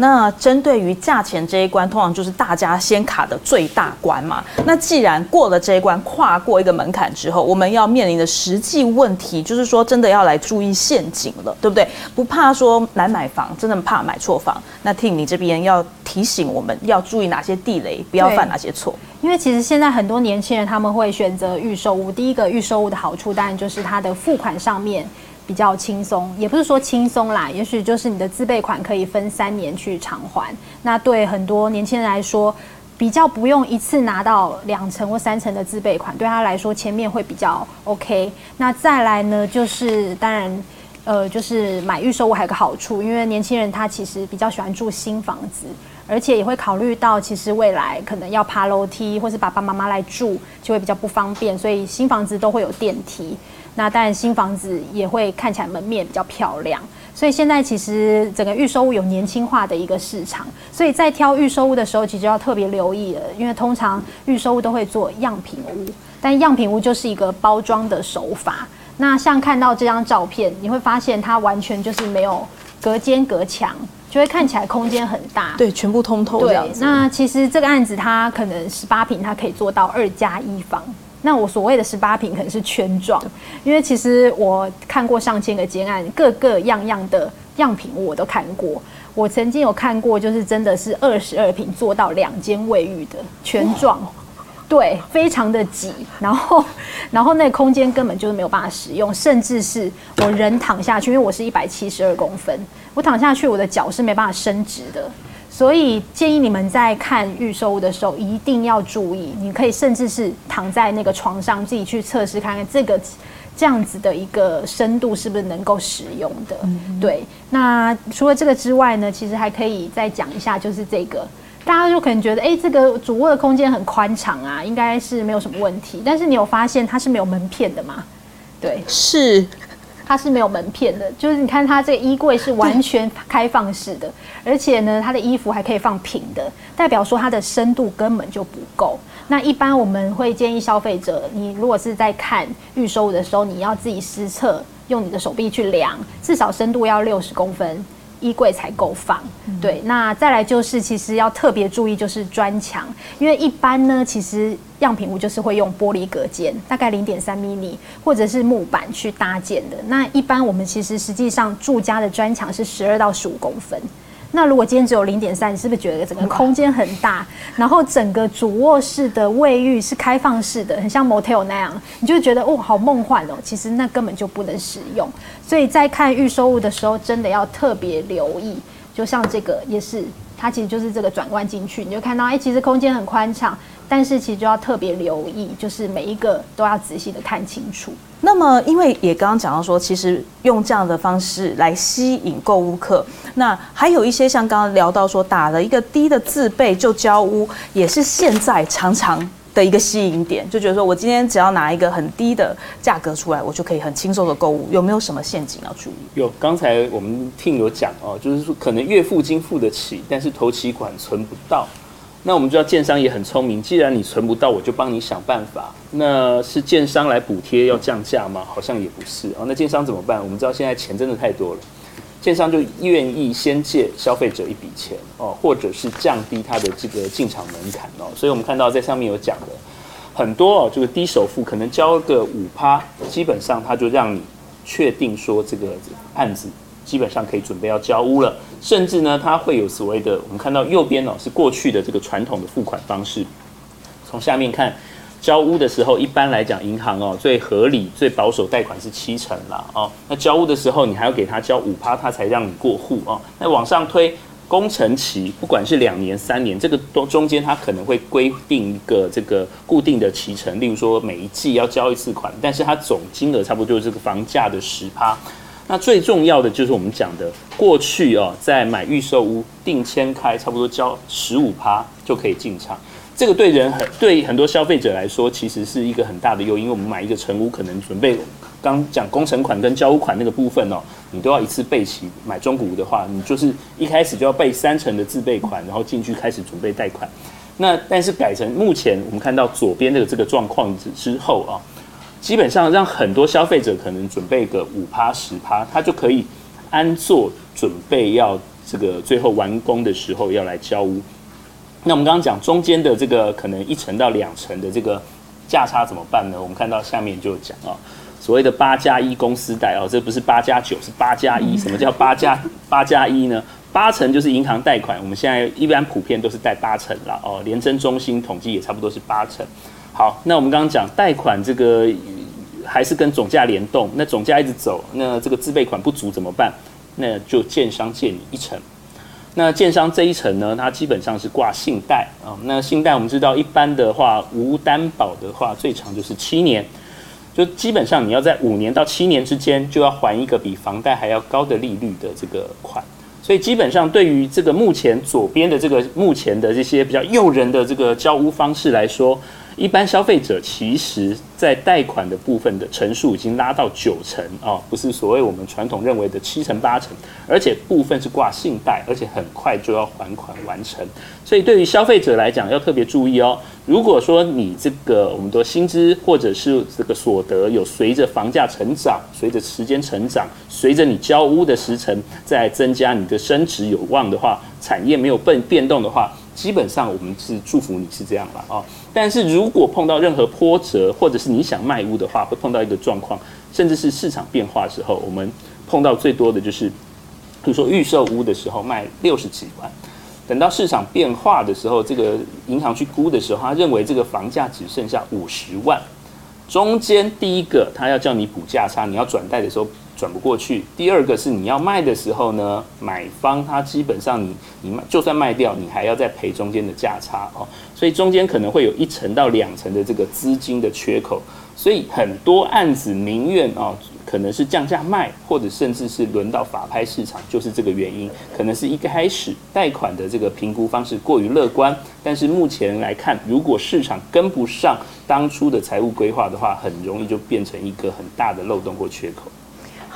那针对于价钱这一关，通常就是大家先卡的最大关嘛。那既然过了这一关，跨过一个门槛之后，我们要面临的实际问题，就是说真的要来注意陷阱了，对不对？不怕说难买房，真的怕买错房。那 Tim 你这边要提醒我们要注意哪些地雷，不要犯哪些错？因为其实现在很多年轻人他们会选择预售屋，第一个预售屋的好处当然就是它的付款上面。比较轻松，也不是说轻松啦，也许就是你的自备款可以分三年去偿还。那对很多年轻人来说，比较不用一次拿到两成或三成的自备款，对他来说前面会比较 OK。那再来呢，就是当然，呃，就是买预售屋还有个好处，因为年轻人他其实比较喜欢住新房子，而且也会考虑到其实未来可能要爬楼梯，或是爸爸妈妈来住就会比较不方便，所以新房子都会有电梯。那当然，新房子也会看起来门面比较漂亮，所以现在其实整个预售屋有年轻化的一个市场，所以在挑预售屋的时候，其实要特别留意了，因为通常预售屋都会做样品屋，但样品屋就是一个包装的手法。那像看到这张照片，你会发现它完全就是没有隔间隔墙，就会看起来空间很大，对，全部通透这样子。对，那其实这个案子它可能十八平，它可以做到二加一房。那我所谓的十八平可能是圈状，因为其实我看过上千个建案，各个样样的样品我都看过。我曾经有看过，就是真的是二十二平做到两间卫浴的圈状，对，非常的挤，然后 然后那个空间根本就是没有办法使用，甚至是我人躺下去，因为我是一百七十二公分，我躺下去我的脚是没办法伸直的。所以建议你们在看预售屋的时候一定要注意，你可以甚至是躺在那个床上自己去测试看看这个这样子的一个深度是不是能够使用的。对，那除了这个之外呢，其实还可以再讲一下，就是这个大家就可能觉得，哎，这个主卧的空间很宽敞啊，应该是没有什么问题。但是你有发现它是没有门片的吗？对，是。它是没有门片的，就是你看它这个衣柜是完全开放式的，而且呢，它的衣服还可以放平的，代表说它的深度根本就不够。那一般我们会建议消费者，你如果是在看预售的时候，你要自己实测，用你的手臂去量，至少深度要六十公分。衣柜才够放，对。那再来就是，其实要特别注意就是砖墙，因为一般呢，其实样品屋就是会用玻璃隔间，大概零点三米米，或者是木板去搭建的。那一般我们其实实际上住家的砖墙是十二到十五公分。那如果今天只有零点三，你是不是觉得整个空间很大？然后整个主卧室的卫浴是开放式的，很像 motel 那样，你就觉得哦，好梦幻哦。其实那根本就不能使用。所以在看预售物的时候，真的要特别留意。就像这个也是，它其实就是这个转弯进去，你就看到，哎，其实空间很宽敞。但是其实就要特别留意，就是每一个都要仔细的看清楚。那么，因为也刚刚讲到说，其实用这样的方式来吸引购物客，那还有一些像刚刚聊到说，打了一个低的自备就交屋，也是现在常常的一个吸引点，就觉得说我今天只要拿一个很低的价格出来，我就可以很轻松的购物。有没有什么陷阱要注意？有，刚才我们听有讲哦，就是说可能月付金付得起，但是头期款存不到。那我们知道建商也很聪明，既然你存不到，我就帮你想办法。那是建商来补贴要降价吗？好像也不是哦。那建商怎么办？我们知道现在钱真的太多了，建商就愿意先借消费者一笔钱哦，或者是降低他的这个进场门槛哦。所以我们看到在上面有讲的很多哦，这个低首付可能交个五趴，基本上他就让你确定说这个案子。基本上可以准备要交屋了，甚至呢，它会有所谓的，我们看到右边哦，是过去的这个传统的付款方式。从下面看，交屋的时候，一般来讲，银行哦最合理、最保守贷款是七成啦哦。那交屋的时候，你还要给他交五趴，他才让你过户哦。那往上推，工程期不管是两年、三年，这个都中间它可能会规定一个这个固定的期程，例如说每一季要交一次款，但是它总金额差不多就是这个房价的十趴。那最重要的就是我们讲的，过去哦，在买预售屋定签开，差不多交十五趴就可以进场。这个对人很对很多消费者来说，其实是一个很大的诱因。因为我们买一个成屋，可能准备刚讲工程款跟交屋款那个部分哦，你都要一次备齐。买中古屋的话，你就是一开始就要备三成的自备款，然后进去开始准备贷款。那但是改成目前我们看到左边的这个状况之后啊，基本上让很多消费者可能准备个五趴十趴，他就可以安坐准备要这个最后完工的时候要来交屋。那我们刚刚讲中间的这个可能一层到两层的这个价差怎么办呢？我们看到下面就讲啊，所谓的八加一公司贷哦，这不是八加九，是八加一。什么叫八加 八加一呢？八成就是银行贷款，我们现在一般普遍都是贷八成了哦。联征中心统计也差不多是八成。好，那我们刚刚讲贷款这个还是跟总价联动，那总价一直走，那这个自备款不足怎么办？那就建商借你一成。那建商这一层呢，它基本上是挂信贷啊。那信贷我们知道，一般的话无担保的话，最长就是七年，就基本上你要在五年到七年之间就要还一个比房贷还要高的利率的这个款。所以基本上对于这个目前左边的这个目前的这些比较诱人的这个交屋方式来说。一般消费者其实，在贷款的部分的成数已经拉到九成哦，不是所谓我们传统认为的七成八成，而且部分是挂信贷，而且很快就要还款完成。所以对于消费者来讲，要特别注意哦。如果说你这个我们的薪资或者是这个所得有随着房价成长，随着时间成长，随着你交屋的时程在增加，你的升值有望的话，产业没有变变动的话。基本上我们是祝福你是这样吧，哦，但是如果碰到任何波折，或者是你想卖屋的话，会碰到一个状况，甚至是市场变化的时候，我们碰到最多的就是，比如说预售屋的时候卖六十几万，等到市场变化的时候，这个银行去估的时候，他认为这个房价只剩下五十万，中间第一个他要叫你补价差，你要转贷的时候。转不过去。第二个是你要卖的时候呢，买方他基本上你你卖就算卖掉，你还要再赔中间的价差哦，所以中间可能会有一层到两层的这个资金的缺口，所以很多案子宁愿哦，可能是降价卖，或者甚至是轮到法拍市场，就是这个原因，可能是一开始贷款的这个评估方式过于乐观，但是目前来看，如果市场跟不上当初的财务规划的话，很容易就变成一个很大的漏洞或缺口。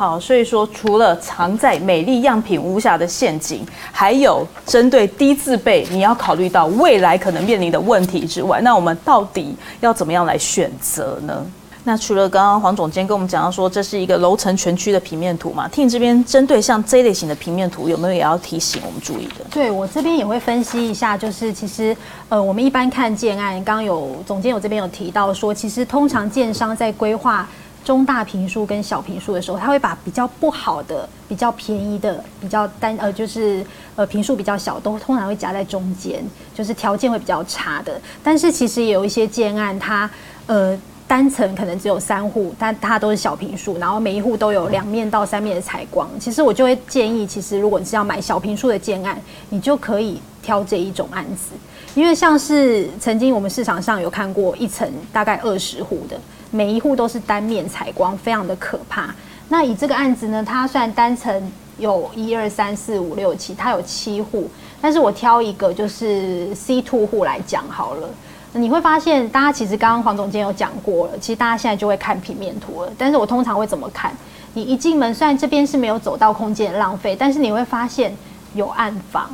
好，所以说除了藏在美丽样品屋下的陷阱，还有针对低自备，你要考虑到未来可能面临的问题之外，那我们到底要怎么样来选择呢？那除了刚刚黄总监跟我们讲到说这是一个楼层全区的平面图嘛，Tim 这边针对像这类型的平面图，有没有也要提醒我们注意的？对，我这边也会分析一下，就是其实呃，我们一般看建案，刚刚有总监有这边有提到说，其实通常建商在规划。中大平数跟小平数的时候，他会把比较不好的、比较便宜的、比较单呃，就是呃平数比较小，都通常会夹在中间，就是条件会比较差的。但是其实也有一些建案，它呃单层可能只有三户，但它都是小平数，然后每一户都有两面到三面的采光。其实我就会建议，其实如果你是要买小平数的建案，你就可以挑这一种案子，因为像是曾经我们市场上有看过一层大概二十户的。每一户都是单面采光，非常的可怕。那以这个案子呢，它算单层有一二三四五六七，它有七户。但是我挑一个就是 C two 户来讲好了。你会发现，大家其实刚刚黄总监有讲过了，其实大家现在就会看平面图了。但是我通常会怎么看？你一进门，虽然这边是没有走到空间的浪费，但是你会发现有暗房。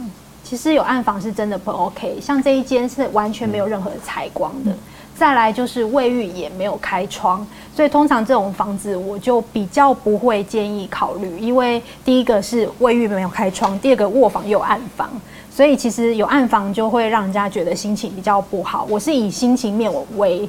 其实有暗房是真的不 OK。像这一间是完全没有任何采光的。再来就是卫浴也没有开窗，所以通常这种房子我就比较不会建议考虑，因为第一个是卫浴没有开窗，第二个卧房有暗房，所以其实有暗房就会让人家觉得心情比较不好。我是以心情面为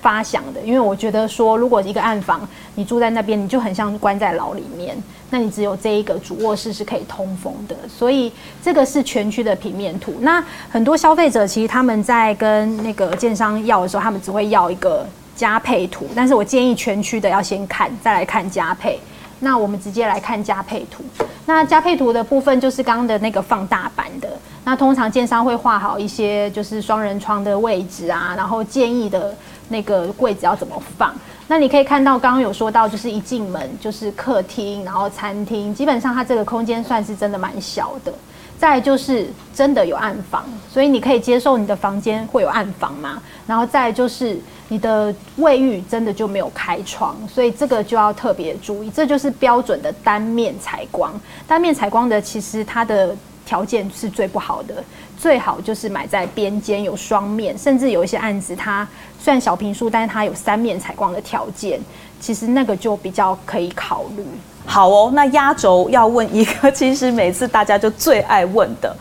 发想的，因为我觉得说，如果一个暗房你住在那边，你就很像关在牢里面。那你只有这一个主卧室是可以通风的，所以这个是全区的平面图。那很多消费者其实他们在跟那个建商要的时候，他们只会要一个加配图。但是我建议全区的要先看，再来看加配。那我们直接来看加配图。那加配图的部分就是刚刚的那个放大版的。那通常建商会画好一些就是双人床的位置啊，然后建议的。那个柜子要怎么放？那你可以看到，刚刚有说到，就是一进门就是客厅，然后餐厅，基本上它这个空间算是真的蛮小的。再就是真的有暗房，所以你可以接受你的房间会有暗房吗？然后再就是你的卫浴真的就没有开窗，所以这个就要特别注意。这就是标准的单面采光。单面采光的其实它的条件是最不好的，最好就是买在边间有双面，甚至有一些案子它算小平数，但是它有三面采光的条件，其实那个就比较可以考虑。好哦，那压轴要问一个，其实每次大家就最爱问的，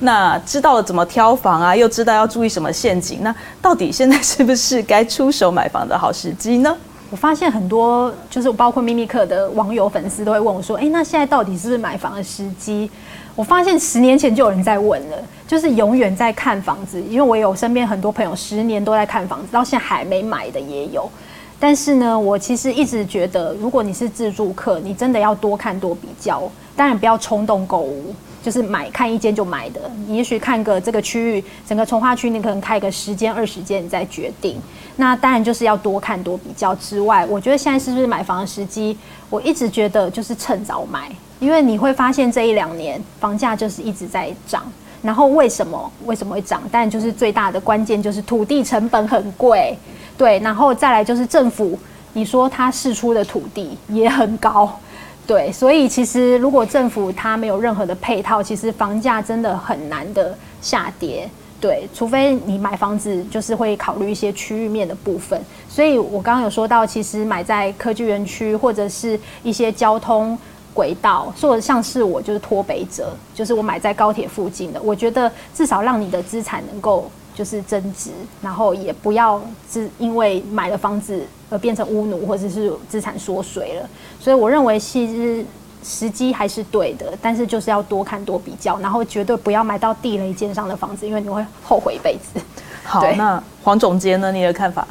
那知道了怎么挑房啊，又知道要注意什么陷阱，那到底现在是不是该出手买房的好时机呢？我发现很多就是包括秘密客的网友粉丝都会问我说，哎，那现在到底是不是买房的时机？我发现十年前就有人在问了，就是永远在看房子，因为我有身边很多朋友十年都在看房子，到现在还没买的也有。但是呢，我其实一直觉得，如果你是自住客，你真的要多看多比较，当然不要冲动购物，就是买看一间就买的。你也许看个这个区域，整个从化区，你可能开个十间二十间，你再决定。那当然就是要多看多比较之外，我觉得现在是不是买房的时机？我一直觉得就是趁早买，因为你会发现这一两年房价就是一直在涨。然后为什么为什么会涨？但就是最大的关键就是土地成本很贵。对，然后再来就是政府，你说他释出的土地也很高，对，所以其实如果政府它没有任何的配套，其实房价真的很难的下跌，对，除非你买房子就是会考虑一些区域面的部分。所以我刚刚有说到，其实买在科技园区或者是一些交通轨道，或者像是我就是脱北者，就是我买在高铁附近的，我觉得至少让你的资产能够。就是增值，然后也不要是因为买了房子而变成屋奴或者是资产缩水了。所以我认为其实时机还是对的，但是就是要多看多比较，然后绝对不要买到地雷尖上的房子，因为你会后悔一辈子。好，那黄总监呢？你的看法？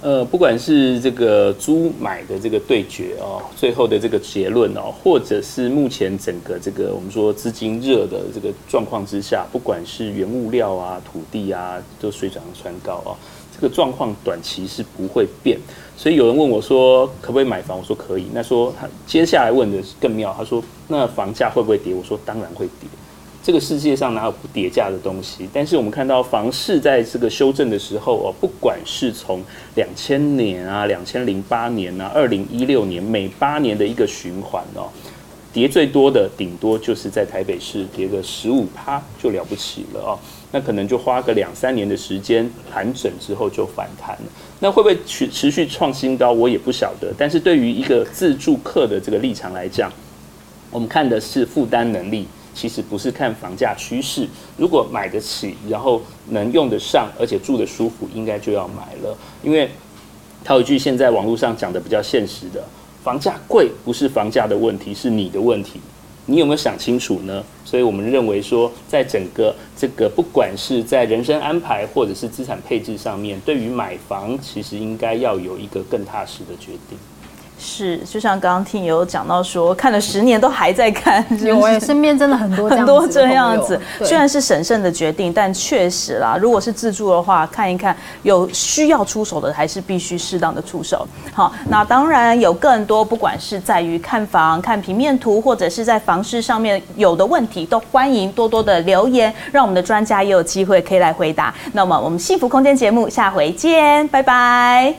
呃，不管是这个租买的这个对决哦，最后的这个结论哦，或者是目前整个这个我们说资金热的这个状况之下，不管是原物料啊、土地啊，都水涨船高哦，这个状况短期是不会变。所以有人问我说，可不可以买房？我说可以。那说他接下来问的是更妙，他说那房价会不会跌？我说当然会跌。这个世界上哪有不跌价的东西？但是我们看到房市在这个修正的时候哦，不管是从两千年啊、两千零八年啊、二零一六年每八年的一个循环哦，跌最多的顶多就是在台北市跌个十五趴就了不起了哦。那可能就花个两三年的时间盘整之后就反弹了。那会不会持持续创新高？我也不晓得。但是对于一个自住客的这个立场来讲，我们看的是负担能力。其实不是看房价趋势，如果买得起，然后能用得上，而且住得舒服，应该就要买了。因为套一句现在网络上讲的比较现实的，房价贵不是房价的问题，是你的问题。你有没有想清楚呢？所以我们认为说，在整个这个不管是在人生安排或者是资产配置上面，对于买房，其实应该要有一个更踏实的决定。是，就像刚刚听有讲到说，看了十年都还在看，有哎，身边真的很多很多这样子。虽然是审慎的决定，但确实啦，如果是自住的话，看一看有需要出手的，还是必须适当的出手。好，那当然有更多，不管是在于看房、看平面图，或者是在房市上面有的问题，都欢迎多多的留言，让我们的专家也有机会可以来回答。那么我们幸福空间节目下回见，拜拜。